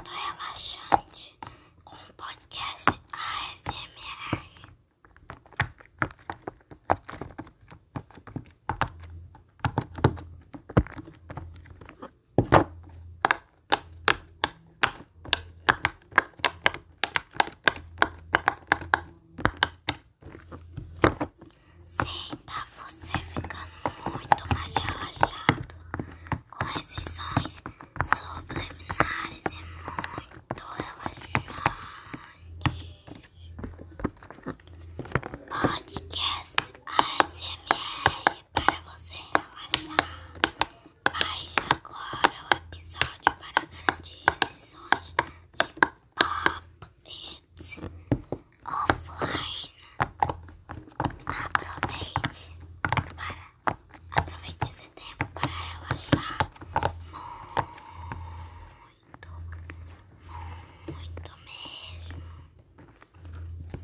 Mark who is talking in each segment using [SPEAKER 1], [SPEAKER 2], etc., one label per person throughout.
[SPEAKER 1] Viva seu momento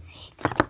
[SPEAKER 1] Sega.